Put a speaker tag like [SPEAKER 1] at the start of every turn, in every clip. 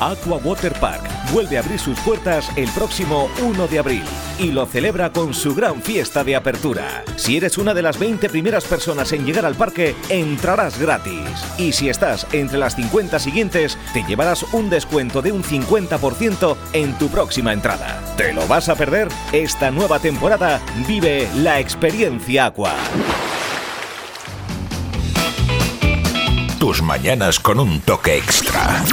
[SPEAKER 1] Aqua Water Park vuelve a abrir sus puertas el próximo 1 de abril y lo celebra con su gran fiesta de apertura. Si eres una de las 20 primeras personas en llegar al parque, entrarás gratis. Y si estás entre las 50 siguientes, te llevarás un descuento de un 50% en tu próxima entrada. ¿Te lo vas a perder? Esta nueva temporada vive la experiencia Aqua.
[SPEAKER 2] Tus mañanas con un toque extra.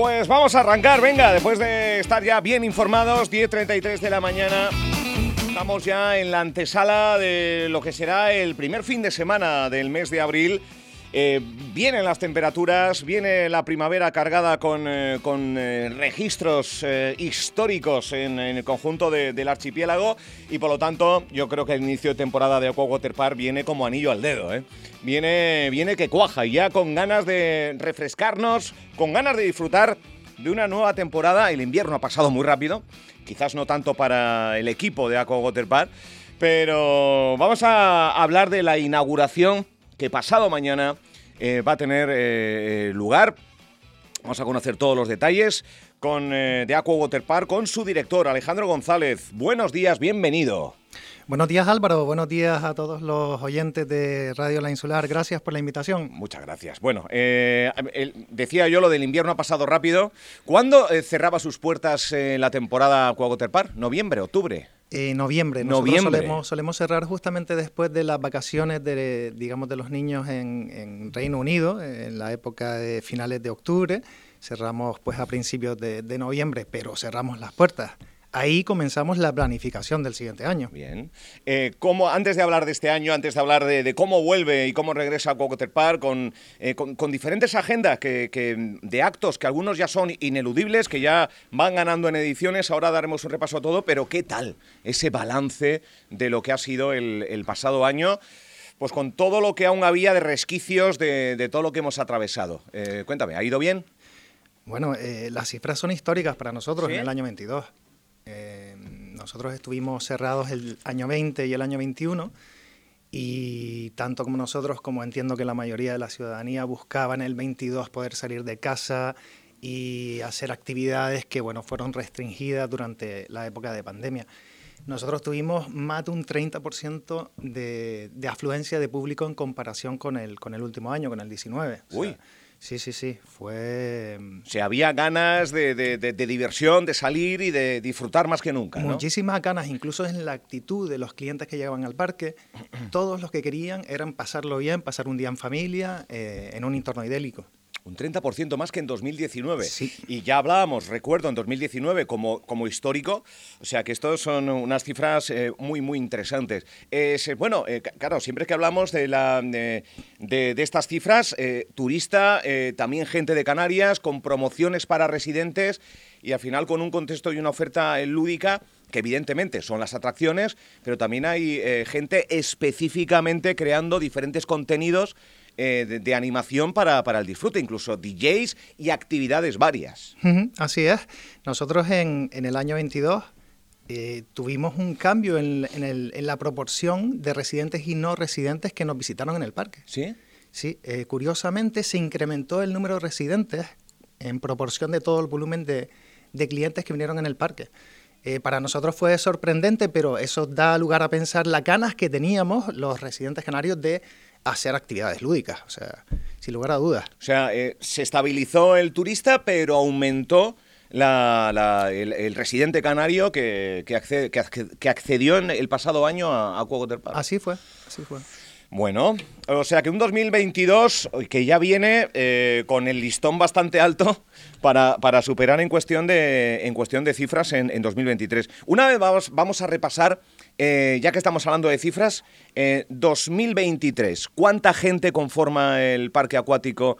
[SPEAKER 3] Pues vamos a arrancar, venga, después de estar ya bien informados, 10.33 de la mañana. Estamos ya en la antesala de lo que será el primer fin de semana del mes de abril. Eh, vienen las temperaturas, viene la primavera cargada con, eh, con eh, registros históricos en, el conjunto de- del archipiélago y por lo tanto yo creo que el inicio de temporada de Aqua Water Park viene como anillo al dedo. Viene, viene que cuaja ya con ganas de refrescarnos, con ganas de disfrutar de una nueva temporada. El invierno ha pasado muy rápido, quizás no tanto para el equipo de Aqua Water Park, pero vamos a hablar de la inauguración que pasado mañana eh, va a tener eh, eh, lugar. Vamos a conocer todos los detalles con, de Aqua Water Park con su director, Alejandro González. Buenos días, bienvenido.
[SPEAKER 4] Buenos días Álvaro, buenos días a todos los oyentes de Radio La Insular, gracias por la invitación.
[SPEAKER 3] Muchas gracias. Bueno, eh, el- decía yo lo del invierno ha pasado rápido. ¿Cuándo eh, cerraba sus puertas eh, la temporada Aqua Water Park? ¿Noviembre, octubre?
[SPEAKER 4] Eh, noviembre, nosotros
[SPEAKER 3] Noviembre.
[SPEAKER 4] Solemos, solemos cerrar justamente después de las vacaciones de, digamos, de los niños en, en Reino Unido, en la época de finales de octubre. Cerramos pues a principios de, de noviembre, pero cerramos las puertas. Ahí comenzamos la planificación del siguiente año.
[SPEAKER 3] Bien. Eh, ¿cómo- antes de hablar de este año, antes de hablar de, de cómo vuelve y cómo regresa a Water Park, con, eh, con, con diferentes agendas que, que- de actos que algunos ya son ineludibles, que ya van ganando en ediciones, ahora daremos un repaso a todo, pero ¿qué tal ese balance de lo que ha sido el, el pasado año? Pues con todo lo que aún había de resquicios de, de todo lo que hemos atravesado. Eh, cuéntame, ¿ha ido bien?
[SPEAKER 4] Bueno, eh, las cifras son históricas para nosotros
[SPEAKER 3] ¿Sí?
[SPEAKER 4] en el año 22. Eh, nosotros estuvimos cerrados el año 20 y el año 21 y tanto como nosotros como entiendo que la mayoría de la ciudadanía buscaba en el 22 poder salir de casa y hacer actividades que bueno fueron restringidas durante la época de pandemia. Nosotros tuvimos más de un 30% de, de afluencia de público en comparación con el, con el último año, con el 19. O sea,
[SPEAKER 3] Uy.
[SPEAKER 4] Sí, sí, sí. Fue
[SPEAKER 3] O sea, había ganas de, de- de- de diversión, de salir y de disfrutar más que nunca, ¿no?
[SPEAKER 4] Muchísimas ganas, incluso en la actitud de los clientes que llegaban al parque. Todos los que querían eran pasarlo bien, pasar un día en familia, eh, en un entorno idélico.
[SPEAKER 3] Un 30% más que en 2019.
[SPEAKER 4] Sí.
[SPEAKER 3] Y ya hablábamos, recuerdo, en 2019 como, como histórico. O sea que estos son unas cifras eh, muy, muy interesantes. Es, eh, bueno, eh, claro, siempre que hablamos de, la, de, de- de estas cifras, eh, turista, también gente de Canarias, con promociones para residentes y al final con un contexto y una oferta lúdica que evidentemente son las atracciones, pero también hay eh, gente específicamente creando diferentes contenidos eh, de, de animación para, para el disfrute, incluso DJs y actividades varias.
[SPEAKER 4] Así es. Nosotros en, en el año 22 eh, tuvimos un cambio en, en el- en la proporción de residentes y no residentes que nos visitaron en el parque.
[SPEAKER 3] ¿Sí?
[SPEAKER 4] Sí, eh, curiosamente se incrementó el número de residentes en proporción de todo el volumen de, de clientes que vinieron en el parque. Eh, para nosotros fue sorprendente, pero eso da lugar a pensar las ganas que teníamos los residentes canarios de hacer actividades lúdicas, o sea, sin lugar a dudas.
[SPEAKER 3] O sea, eh, se estabilizó el turista, pero aumentó la- la- el, el residente canario que, que, acce- que acce- que accedió en el pasado año a, a Water Park.
[SPEAKER 4] Así fue, así fue.
[SPEAKER 3] Bueno, o sea que un 2022 que ya viene eh, con el listón bastante alto para, para superar en cuestión de, en cuestión de cifras en, en 2023. Una vez vamos, vamos a repasar, eh, ya que estamos hablando de cifras, eh, 2023, ¿cuánta gente conforma el parque acuático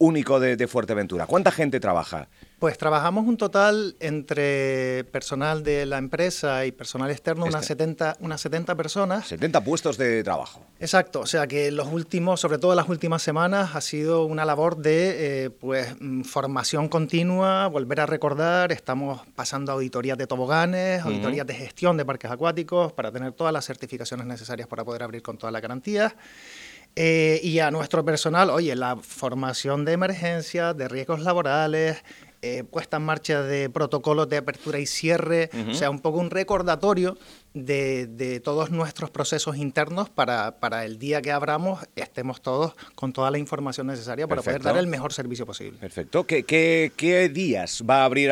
[SPEAKER 3] único de, de Fuerteventura. ¿Cuánta gente trabaja?
[SPEAKER 4] Pues trabajamos un total entre personal de la empresa y personal externo, unas,
[SPEAKER 3] Este.
[SPEAKER 4] 70, unas 70 personas.
[SPEAKER 3] 70 puestos de trabajo.
[SPEAKER 4] Exacto, o sea que los últimos, sobre todo las últimas semanas, ha sido una labor de eh, pues mm, formación continua, volver a recordar, estamos pasando auditorías de toboganes, auditorías de gestión de parques acuáticos para tener todas las certificaciones necesarias para poder abrir con todas las garantías. Eh, y a nuestro personal, oye, la formación de emergencia, de riesgos laborales, eh, puesta en marcha de protocolos de apertura y cierre, o sea, un poco un recordatorio de, de todos nuestros procesos internos para, para el día que abramos estemos todos con toda la información necesaria para poder dar el mejor servicio posible.
[SPEAKER 3] Perfecto. ¿Qué, qué, qué días va a abrir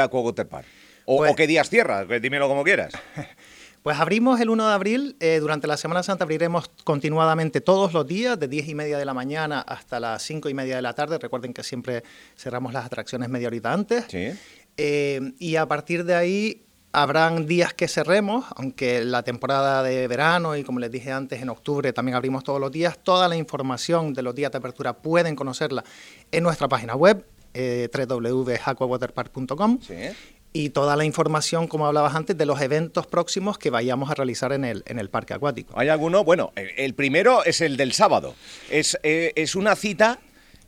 [SPEAKER 3] Park? O,
[SPEAKER 4] Pues-
[SPEAKER 3] o qué días cierra? Que Dímelo como quieras.
[SPEAKER 4] Pues abrimos el 1 de abril, eh, durante la Semana Santa abriremos continuadamente todos los días, de 10 y media de la mañana hasta las 5 y media de la tarde. Recuerden que siempre cerramos las atracciones media horita antes.
[SPEAKER 3] Sí.
[SPEAKER 4] Eh, y a partir de ahí habrán días que cerremos, aunque la temporada de verano y como les dije antes, en octubre también abrimos todos los días. Toda la información de los días de apertura pueden conocerla en nuestra página web, eh, www.aquawaterpark.com.
[SPEAKER 3] Sí.
[SPEAKER 4] Y toda la información, como hablabas antes, de los eventos próximos que vayamos a realizar en el, en el parque acuático.
[SPEAKER 3] ¿Hay alguno? Bueno, el primero es el del sábado. Es, eh, es una cita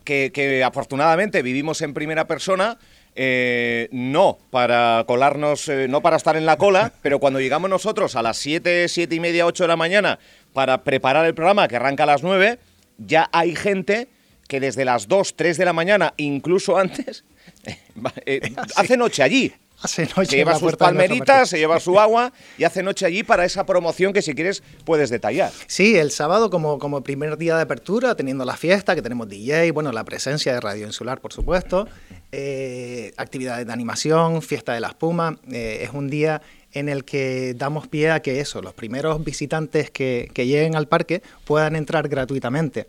[SPEAKER 3] que, que afortunadamente vivimos en primera persona. eh, no para colarnos, eh, no para estar en la cola, pero cuando llegamos nosotros a las 7, 7 y media, 8 de la mañana para preparar el programa que arranca a las 9, ya hay gente que desde las 2, 3 de la mañana, incluso antes, eh, hace noche allí.
[SPEAKER 4] Hace noche
[SPEAKER 3] Se lleva sus palmeritas, se lleva su agua y hace noche allí para esa promoción que si quieres puedes detallar.
[SPEAKER 4] Sí, el sábado como, como primer día de apertura, teniendo la fiesta, que tenemos DJ, bueno, la presencia de Radio Insular, por supuesto, eh, actividades de animación, fiesta de la espuma, eh, es un día en el que damos pie a que eso, los primeros visitantes que, que lleguen al parque puedan entrar gratuitamente.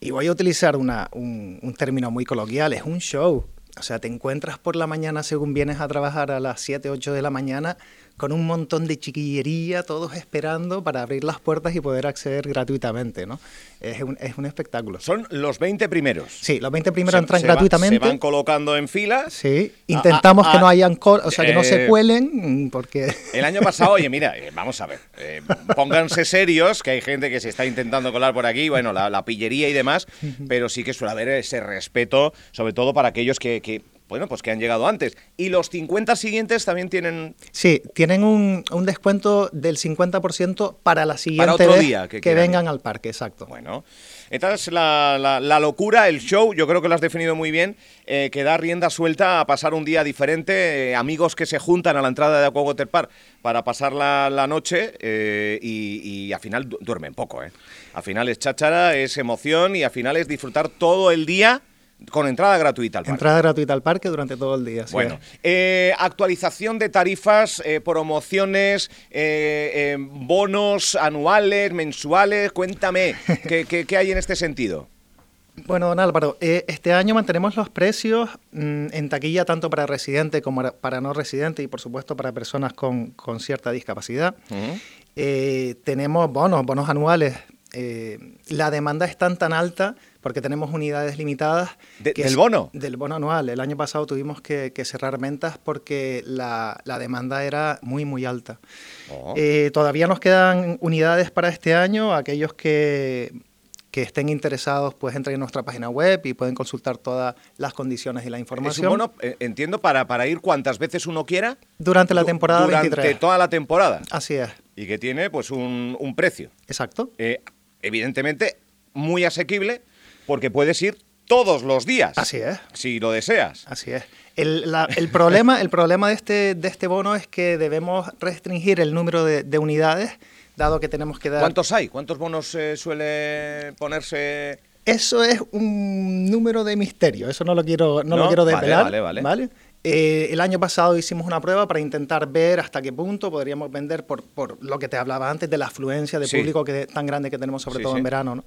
[SPEAKER 4] Y voy a utilizar una- un, un término muy coloquial, es un show. O sea, te encuentras por la mañana según vienes a trabajar a las 7, 8 de la mañana con un montón de chiquillería, todos esperando para abrir las puertas y poder acceder gratuitamente, ¿no? Es un, es un espectáculo.
[SPEAKER 3] Son los 20 primeros.
[SPEAKER 4] Sí, los 20 primeros
[SPEAKER 3] Se-
[SPEAKER 4] entran
[SPEAKER 3] se va-
[SPEAKER 4] gratuitamente.
[SPEAKER 3] se van colocando en filas.
[SPEAKER 4] Sí, intentamos que no hayan, o sea, que no se
[SPEAKER 3] eh,
[SPEAKER 4] cuelen, porque...
[SPEAKER 3] El año pasado, oye, mira, eh, vamos a ver, eh, pónganse serios, que hay gente que se está intentando colar por aquí, bueno, la, la pillería y demás, pero sí que suele haber ese respeto, sobre todo para aquellos que, que, bueno, pues que han llegado antes. Y los 50 siguientes también tienen
[SPEAKER 4] Sí, tienen un, un descuento del 50% para la siguiente
[SPEAKER 3] otro
[SPEAKER 4] vez
[SPEAKER 3] día que
[SPEAKER 4] que, vengan al parque, exacto.
[SPEAKER 3] Bueno, entonces la, la- la locura, el show, yo creo que lo has definido muy bien, eh, que da rienda suelta a pasar un día diferente, eh, amigos que se juntan a la entrada de Aquawater Park para pasar la, la noche eh, y, y al final du- duermen poco, ¿eh? Al final es cháchara, es emoción y al final es disfrutar todo el día con entrada gratuita al parque.
[SPEAKER 4] Entrada gratuita al parque durante todo el día.
[SPEAKER 3] Bueno, eh, actualización de tarifas, eh, promociones, eh, bonos anuales, mensuales, cuéntame, ¿qué, qué, qué hay en este sentido?
[SPEAKER 4] Bueno, don Álvaro, eh, este año mantenemos los precios mm, en taquilla tanto para residente como para- no residente y por supuesto para personas con, con cierta discapacidad. Eh, tenemos bonos, bonos anuales. Eh, la demanda es tan tan alta porque tenemos unidades limitadas.
[SPEAKER 3] De-
[SPEAKER 4] que
[SPEAKER 3] ¿del
[SPEAKER 4] es-
[SPEAKER 3] bono?
[SPEAKER 4] Del bono anual. El año pasado tuvimos que, que cerrar ventas porque la, la demanda era muy muy alta.
[SPEAKER 3] Oh.
[SPEAKER 4] Eh, todavía nos quedan unidades para este año. Aquellos que, que estén interesados, pues entren en nuestra página web y pueden consultar todas las condiciones y la
[SPEAKER 3] Es
[SPEAKER 4] información.
[SPEAKER 3] un bono, eh, entiendo, para, para ir cuantas veces uno quiera.
[SPEAKER 4] Durante la
[SPEAKER 3] du-
[SPEAKER 4] temporada
[SPEAKER 3] Durante
[SPEAKER 4] 23.
[SPEAKER 3] toda la temporada.
[SPEAKER 4] Así es,
[SPEAKER 3] Y que tiene pues un, un precio.
[SPEAKER 4] exacto.
[SPEAKER 3] Eh, evidentemente, muy asequible, porque puedes ir todos los días.
[SPEAKER 4] Así es.
[SPEAKER 3] Si lo deseas.
[SPEAKER 4] Así es. El, la- el problema, el problema de, este, de este bono es que debemos restringir el número de, de unidades, dado que tenemos que dar...
[SPEAKER 3] ¿Cuántos hay? ¿Cuántos bonos eh, suele ponerse?
[SPEAKER 4] Eso es un número de misterio, eso no lo quiero, no
[SPEAKER 3] No,
[SPEAKER 4] lo quiero
[SPEAKER 3] vale,
[SPEAKER 4] desvelar.
[SPEAKER 3] vale, vale.
[SPEAKER 4] Eh, el año pasado hicimos una prueba para intentar ver hasta qué punto podríamos vender por, por lo que te hablaba antes de la afluencia de
[SPEAKER 3] Sí.
[SPEAKER 4] público que, tan grande que tenemos, sobre
[SPEAKER 3] Sí,
[SPEAKER 4] todo
[SPEAKER 3] sí.
[SPEAKER 4] en verano. ¿no?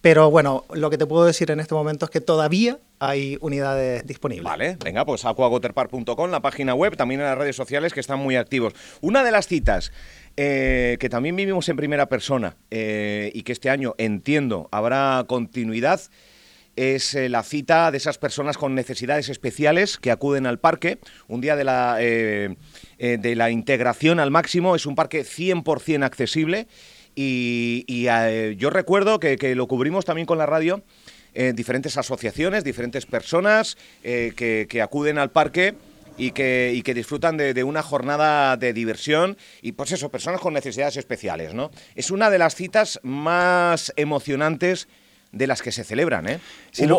[SPEAKER 4] Pero bueno, lo que te puedo decir en este momento es que todavía hay unidades disponibles.
[SPEAKER 3] Vale, venga, pues aquagoterpark.com, la página web, también en las redes sociales que están muy activos. Una de las citas eh, que también vivimos en primera persona eh, y que este año entiendo habrá continuidad es eh, la cita de esas personas con necesidades especiales que acuden al parque. Un día de la, eh, eh, de la integración al máximo. Es un parque 100% accesible. Y, yo recuerdo que, lo cubrimos también con la radio. diferentes asociaciones, diferentes personas que, acuden al parque y que, y que disfrutan de, de, una jornada de diversión y pues eso, personas con necesidades especiales, ¿no? Es una de las citas más emocionantes de las que se celebran. ¿eh?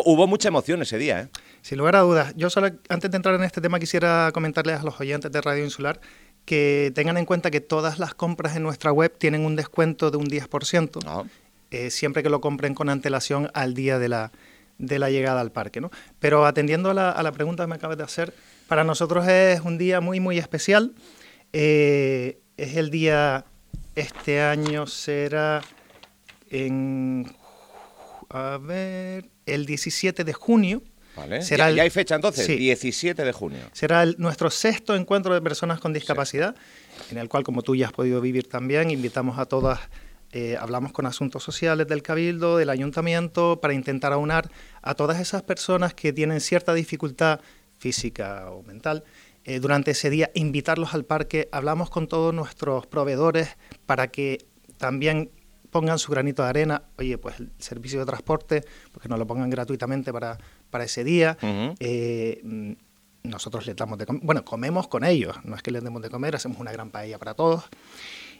[SPEAKER 3] hubo, mucha emoción ese día. ¿eh?
[SPEAKER 4] Sin lugar a dudas. Yo solo, antes de entrar en este tema, quisiera comentarles a los oyentes de Radio Insular que tengan en cuenta que todas las compras en nuestra web tienen un descuento de un 10%, ah. eh, siempre que lo compren con antelación al día de la, de la llegada al parque. ¿no? Pero atendiendo a la, a la pregunta que me acabas de hacer, para nosotros es un día muy, muy especial. Eh, es el día, este año será en a ver, el 17 de junio.
[SPEAKER 3] Vale. Será ya, hay fecha entonces, 17 de junio.
[SPEAKER 4] Será nuestro sexto encuentro de personas con discapacidad, en el cual, como tú ya has podido vivir también, invitamos a todas, eh, hablamos con asuntos sociales del Cabildo, del Ayuntamiento, para intentar aunar a todas esas personas que tienen cierta dificultad física o mental. Eh, durante ese día, invitarlos al parque, hablamos con todos nuestros proveedores para que también pongan su granito de arena, oye, pues el servicio de transporte, porque nos lo pongan gratuitamente para, para ese día. Eh, nosotros les damos de comer, bueno, comemos con ellos, no es que les demos de comer, hacemos una gran paella para todos.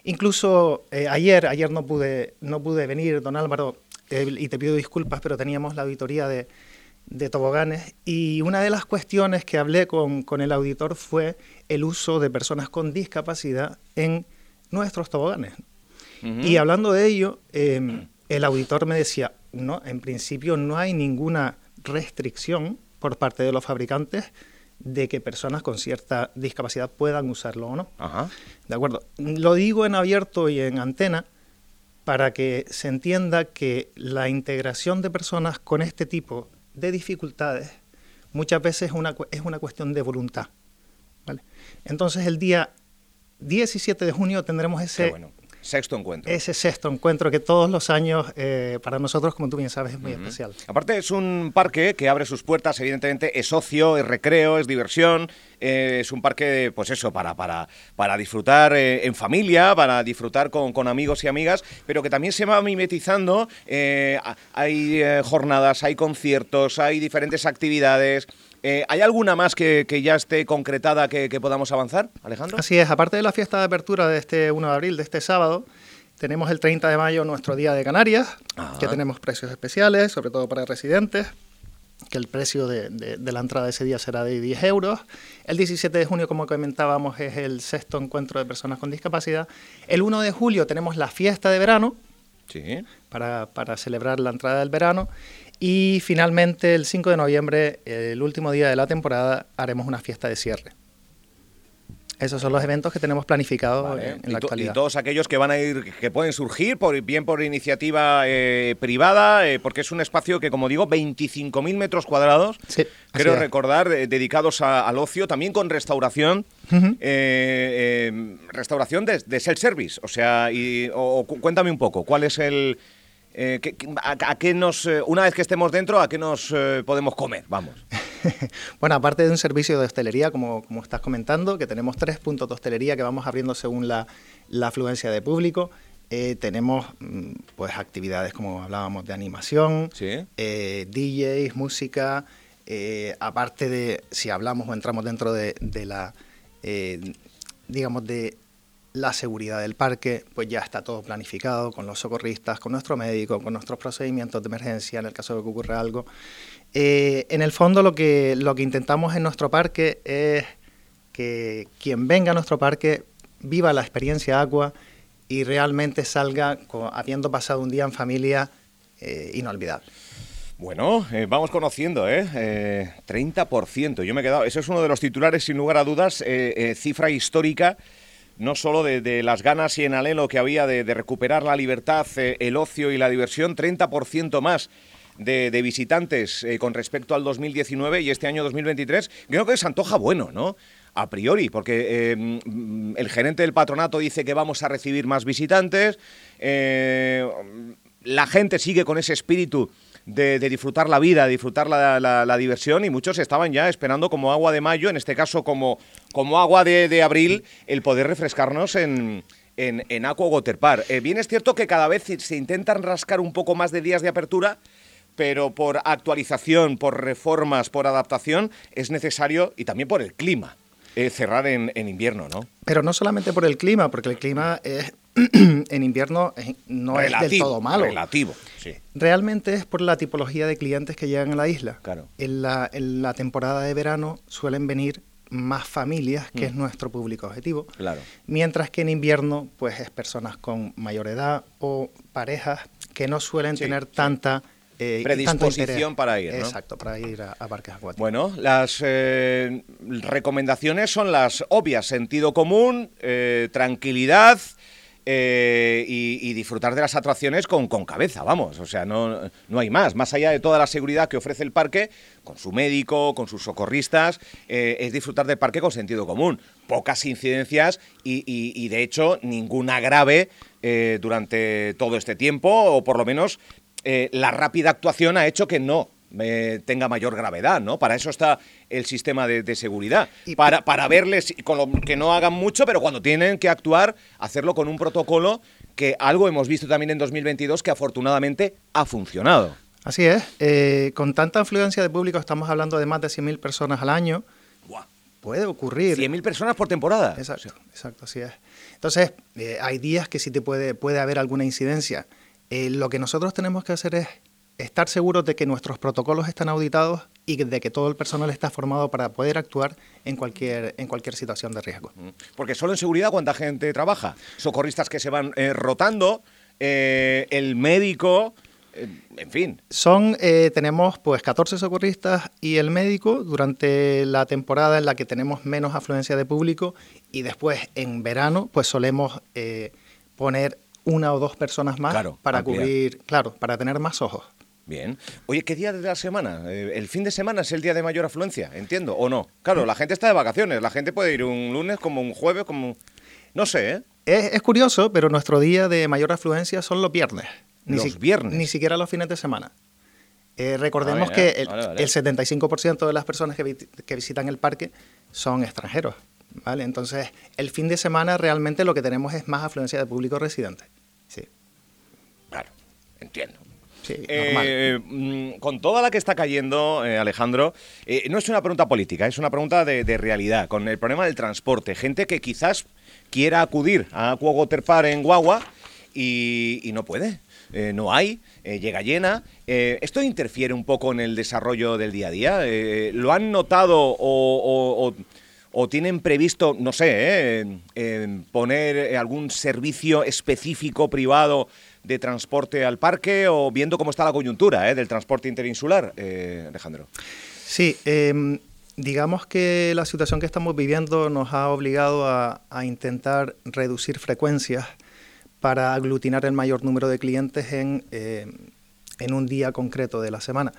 [SPEAKER 4] Incluso eh, ayer, ayer no pude, no pude venir, don Álvaro, eh, y te pido disculpas, pero teníamos la auditoría de, de toboganes y una de las cuestiones que hablé con, con, el auditor fue el uso de personas con discapacidad en nuestros toboganes. Y hablando de ello, em, el auditor me decía, no, en principio no hay ninguna restricción por parte de los fabricantes de que personas con cierta discapacidad puedan usarlo o no. ¿De acuerdo? Lo digo en abierto y en antena para que se entienda que la integración de personas con este tipo de dificultades muchas veces es una, es una cuestión de voluntad. ¿vale? Entonces el día 17 de junio tendremos ese,
[SPEAKER 3] Sexto encuentro.
[SPEAKER 4] Ese sexto encuentro que todos los años eh, para nosotros, como tú bien sabes, es muy especial.
[SPEAKER 3] Aparte es un parque que abre sus puertas, evidentemente es ocio, es recreo, es diversión, eh, es un parque, pues eso, para, para, para disfrutar eh, en familia, para disfrutar con, con, amigos y amigas, pero que también se va mimetizando, hay jornadas, hay conciertos, hay diferentes actividades. Eh, ¿Hay alguna más que, ya esté concretada que, podamos avanzar, Alejandro?
[SPEAKER 4] Así es, aparte de la fiesta de apertura de este 1 de abril, de este sábado, tenemos el 30 de mayo nuestro Día de Canarias, que tenemos precios especiales, sobre todo para residentes, que el precio de, la entrada de ese día será de 10 euros. El 17 de junio, como comentábamos, es el sexto encuentro de personas con discapacidad. El 1 de julio tenemos la fiesta de verano, para, para celebrar la entrada del verano. Y finalmente, el 5 de noviembre, el último día de la temporada, haremos una fiesta de cierre. Esos son los eventos que tenemos planificados en, la actualidad.
[SPEAKER 3] Y todos aquellos que van a ir, que pueden surgir, por, bien por iniciativa eh, privada, eh, porque es un espacio que, como digo, 25.000 metros cuadrados, sí, creo recordar, dedicados al ocio, también con restauración, eh, restauración de, self-service. O sea, y, cuéntame un poco, ¿cuál es el, eh, a, qué nos, eh, una vez que estemos dentro, a qué nos eh, podemos comer? Vamos.
[SPEAKER 4] bueno, aparte de un servicio de hostelería, como, como, estás comentando, que tenemos tres puntos de hostelería que vamos abriendo según la, afluencia de público. tenemos mm, pues actividades como hablábamos de animación, DJs, música, aparte de si hablamos o entramos dentro de, de la digamos de la seguridad del parque, pues ya está todo planificado con los socorristas, con nuestro médico, con nuestros procedimientos de emergencia en el caso de que ocurra algo. Eh, en el fondo lo que, lo que intentamos en nuestro parque es que quien venga a nuestro parque viva la experiencia agua y realmente salga habiendo pasado un día en familia eh, inolvidable.
[SPEAKER 3] Bueno, eh, vamos conociendo, ¿eh? 30%. Yo me he quedado. Eso es uno de los titulares, sin lugar a dudas, cifra histórica no solo de, las ganas y en alelo que había de, recuperar la libertad, eh, el ocio y la diversión, 30% más de, visitantes eh, con respecto al 2019 y este año 2023, creo que se antoja bueno, ¿no? A priori, porque em, el gerente del patronato dice que vamos a recibir más visitantes, eh, la gente sigue con ese espíritu de, disfrutar la vida, de disfrutar la, diversión y muchos estaban ya esperando como agua de mayo, en este caso como, como agua de, abril, el poder refrescarnos en, en, en Aqua Water Park. Eh, bien es cierto que cada vez se intentan rascar un poco más de días de apertura, pero por actualización, por reformas, por adaptación, es necesario, y también por el clima, eh, cerrar en, invierno, ¿no?
[SPEAKER 4] Pero no solamente por el clima, porque el clima en invierno no es del todo malo.
[SPEAKER 3] Relativo, sí.
[SPEAKER 4] Realmente es por la tipología de clientes que llegan a la isla.
[SPEAKER 3] Claro.
[SPEAKER 4] En la, en la temporada de verano suelen venir más familias, que es mm. nuestro público objetivo.
[SPEAKER 3] Claro.
[SPEAKER 4] Mientras que en invierno, pues es personas con mayor edad o parejas que no suelen tener tanta
[SPEAKER 3] eh, predisposición para ir. ¿no?
[SPEAKER 4] Exacto, para ir a, parques acuáticos.
[SPEAKER 3] Bueno, las eh, recomendaciones son las obvias: sentido común, eh, tranquilidad. Y, disfrutar de las atracciones con, cabeza, vamos, o sea, no, no hay más. Más allá de toda la seguridad que ofrece el parque, con su médico, con sus socorristas, es disfrutar del parque con sentido común. Pocas incidencias y, de hecho, ninguna grave durante todo este tiempo, o por lo menos eh, la rápida actuación ha hecho que no eh, tenga mayor gravedad, ¿no? Para eso está el sistema de, seguridad, para, para verles con lo, que no hagan mucho, pero cuando tienen que actuar, hacerlo con un protocolo que algo hemos visto también en 2022 que afortunadamente ha funcionado.
[SPEAKER 4] Así es, eh, con tanta afluencia de público, estamos hablando de más de 100.000 personas al año. Puede ocurrir.
[SPEAKER 3] 100.000 personas por temporada.
[SPEAKER 4] Exacto, exacto, así es. Entonces, hay días que sí te puede, puede haber alguna incidencia. Eh, lo que nosotros tenemos que hacer es estar seguros de que nuestros protocolos están auditados y de que todo el personal está formado para poder actuar en cualquier, en cualquier situación de riesgo.
[SPEAKER 3] Porque solo en seguridad, ¿cuánta gente trabaja? Socorristas que se van eh, rotando, eh, el médico, en fin.
[SPEAKER 4] Son, tenemos pues 14 socorristas y el médico durante la temporada en la que tenemos menos afluencia de público y después en verano pues solemos poner una o dos personas más para cubrir, claro, para tener más ojos.
[SPEAKER 3] Bien. Oye, ¿qué día de la semana? Eh, ¿El fin de semana es el día de mayor afluencia? Entiendo, ¿o no? Claro, la gente está de vacaciones, la gente puede ir un lunes como un jueves, como... No sé, ¿eh?
[SPEAKER 4] Es, curioso, pero nuestro día de mayor afluencia son los viernes.
[SPEAKER 3] Ni los viernes.
[SPEAKER 4] Ni siquiera los fines de semana. Eh, recordemos que el, 75% de las personas que, que visitan el parque son extranjeros. ¿vale? Entonces, el fin de semana realmente lo que tenemos es más afluencia de público residente. Sí.
[SPEAKER 3] Claro, entiendo. Sí, eh, mm, con toda la que está cayendo, eh, Alejandro, eh, no es una pregunta política, es una pregunta de, realidad. Con el problema del transporte, gente que quizás quiera acudir a Aqua Water Park en Guagua y, no puede, no hay, llega llena. ¿Esto interfiere un poco en el desarrollo del día a día? ¿Lo han notado o o tienen previsto, no sé, eh, poner algún servicio específico privado de transporte al parque o viendo cómo está la coyuntura eh, del transporte interinsular, eh, Alejandro?
[SPEAKER 4] Sí, em, digamos que la situación que estamos viviendo nos ha obligado a, intentar reducir frecuencias para aglutinar el mayor número de clientes en, en un día concreto de la semana.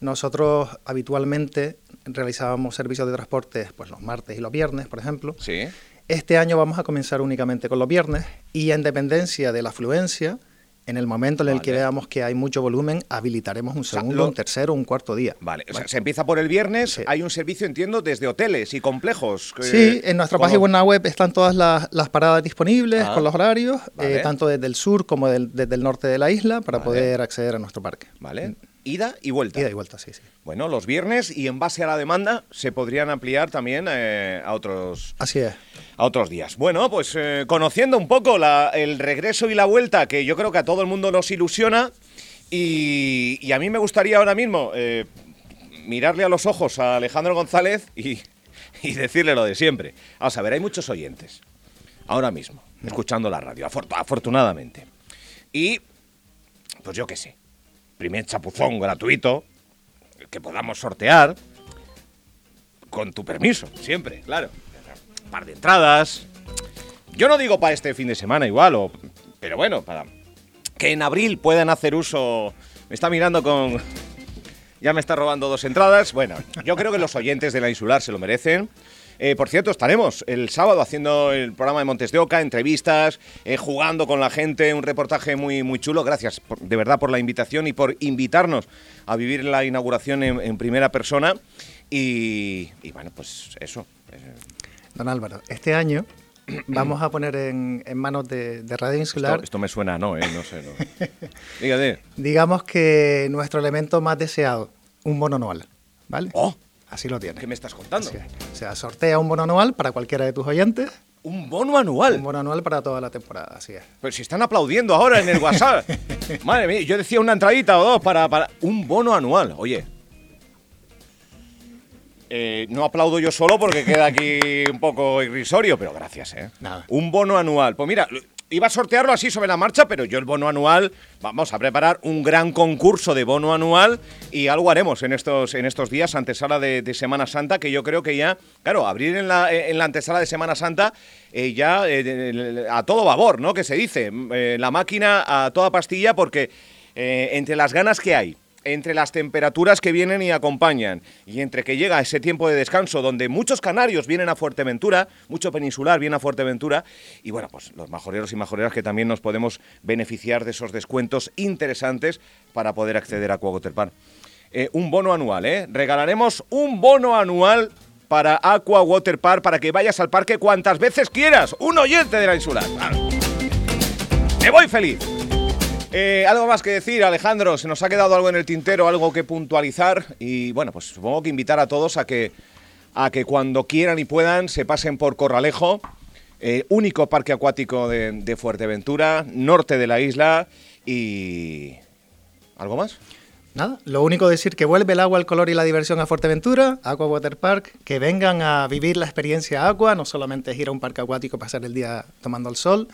[SPEAKER 4] Nosotros habitualmente realizábamos servicios de transporte pues, los martes y los viernes, por ejemplo.
[SPEAKER 3] Sí.
[SPEAKER 4] Este año vamos a comenzar únicamente con los viernes y en dependencia de la afluencia, en el momento en el que veamos que hay mucho volumen, habilitaremos un segundo, un tercero, un cuarto día.
[SPEAKER 3] Vale, o sea, se empieza por el viernes, hay un servicio, entiendo, desde hoteles y complejos.
[SPEAKER 4] sí, en nuestra página web están todas las, paradas disponibles ah, con los horarios, eh, tanto desde el sur como desde el norte de la isla, para poder acceder a nuestro parque.
[SPEAKER 3] Vale. Ida y vuelta.
[SPEAKER 4] Ida y vuelta, sí, sí.
[SPEAKER 3] Bueno, los viernes y en base a la demanda se podrían ampliar también eh, a otros.
[SPEAKER 4] Así es.
[SPEAKER 3] A otros días. Bueno, pues eh, conociendo un poco el regreso y la vuelta, que yo creo que a todo el mundo nos ilusiona, y, a mí me gustaría ahora mismo eh, mirarle a los ojos a Alejandro González y, y, decirle lo de siempre. Vamos a ver, hay muchos oyentes ahora mismo escuchando la radio, afortunadamente. Y, pues yo qué sé, primer chapuzón gratuito que podamos sortear con tu permiso, siempre, claro. Par de entradas. Yo no digo para este fin de semana igual, o, pero bueno, para que en abril puedan hacer uso. Me está mirando con. Ya me está robando dos entradas. Bueno, yo creo que los oyentes de la insular se lo merecen. Eh, por cierto, estaremos el sábado haciendo el programa de Montes de Oca, entrevistas, eh, jugando con la gente, un reportaje muy, muy chulo. Gracias de verdad por la invitación y por invitarnos a vivir la inauguración en, primera persona. Y, bueno, pues eso.
[SPEAKER 4] Don Álvaro, este año vamos a poner en, manos de, Radio Insular.
[SPEAKER 3] Esto, me suena, ¿no? No sé.
[SPEAKER 4] Digamos que nuestro elemento más deseado, un bono anual. ¿Vale?
[SPEAKER 3] ¡Oh!
[SPEAKER 4] Así lo tiene.
[SPEAKER 3] ¿Qué me estás contando?
[SPEAKER 4] O sea, sortea un bono anual para cualquiera de tus oyentes.
[SPEAKER 3] ¿Un bono anual?
[SPEAKER 4] Un bono anual para toda la temporada, así es.
[SPEAKER 3] Pero si están aplaudiendo ahora en el WhatsApp. Madre mía, yo decía una entradita o dos para, para... Un bono anual. Oye, eh, no aplaudo yo solo porque queda aquí un poco irrisorio, pero gracias, ¿eh?
[SPEAKER 4] Nada.
[SPEAKER 3] Un bono anual. Pues mira, iba a sortearlo así sobre la marcha, pero yo el bono anual, vamos a preparar un gran concurso de bono anual y algo haremos en estos, en estos días, antesala de, Semana Santa, que yo creo que ya, claro, abrir en la, en la antesala de Semana Santa eh, ya eh, a todo vapor, ¿no? Que se dice, eh, la máquina a toda pastilla porque entre las ganas que hay entre las temperaturas que vienen y acompañan y entre que llega ese tiempo de descanso donde muchos canarios vienen a Fuerteventura, mucho peninsular viene a Fuerteventura y bueno, pues los majoreros y majoreras que también nos podemos beneficiar de esos descuentos interesantes para poder acceder a Aqua eh, un bono anual, ¿eh? Regalaremos un bono anual para Aqua Water Park para que vayas al parque cuantas veces quieras. Un oyente de la insular. Me voy feliz. Eh, algo más que decir, Alejandro, se nos ha quedado algo en el tintero, algo que puntualizar y bueno, pues supongo que invitar a todos a que, a que cuando quieran y puedan se pasen por Corralejo, eh, único parque acuático de, Fuerteventura, norte de la isla y... ¿Algo más?
[SPEAKER 4] Nada, lo único decir que vuelve el agua, el color y la diversión a Fuerteventura, Aqua Water Park, que vengan a vivir la experiencia agua, no solamente es ir a un parque acuático pasar el día tomando el sol,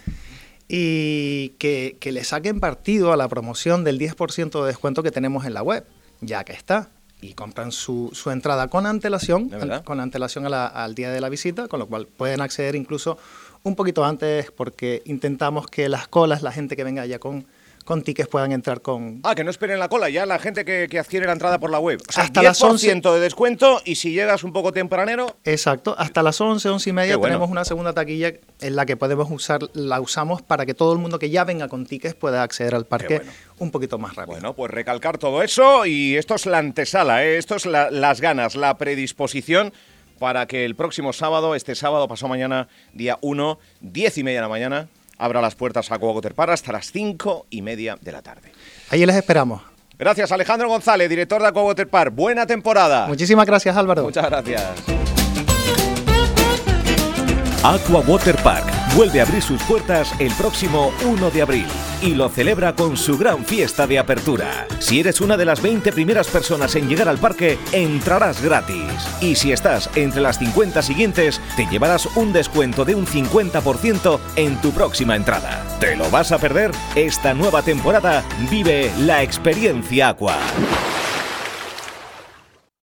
[SPEAKER 4] y que, le saquen partido a la promoción del 10% de descuento que tenemos en la web, ya que está. Y compran su, su entrada con antelación, con antelación al día de la visita, con lo cual pueden acceder incluso un poquito antes porque intentamos que las colas, la gente que venga allá con con tickets puedan entrar con...
[SPEAKER 3] Ah, que no esperen la cola, ya la gente que, adquiere la entrada por la web. hasta 10% las 11... de descuento y si llegas un poco tempranero...
[SPEAKER 4] Exacto, hasta las 11, 11 y media tenemos una segunda taquilla en la que podemos usar, la usamos para que todo el mundo que ya venga con tickets pueda acceder al parque un poquito más rápido.
[SPEAKER 3] Bueno, pues recalcar todo eso y esto es la antesala, ¿eh? esto es las ganas, la predisposición para que el próximo sábado, este sábado, pasó mañana, día 1, 10 y media de la mañana, abra las puertas a Coagoter hasta las cinco y media de la tarde.
[SPEAKER 4] Ahí les esperamos.
[SPEAKER 3] Gracias, Alejandro González, director de Aquawater Park. Buena temporada.
[SPEAKER 4] Muchísimas gracias, Álvaro.
[SPEAKER 3] Muchas gracias.
[SPEAKER 1] Aqua Water Park vuelve a abrir sus puertas el próximo 1 de abril y lo celebra con su gran fiesta de apertura. Si eres una de las 20 primeras personas en llegar al parque, entrarás gratis. Y si estás entre las 50 siguientes, te llevarás un descuento de un 50% en tu próxima entrada. ¿Te lo vas a perder? Esta nueva temporada vive la experiencia Aqua.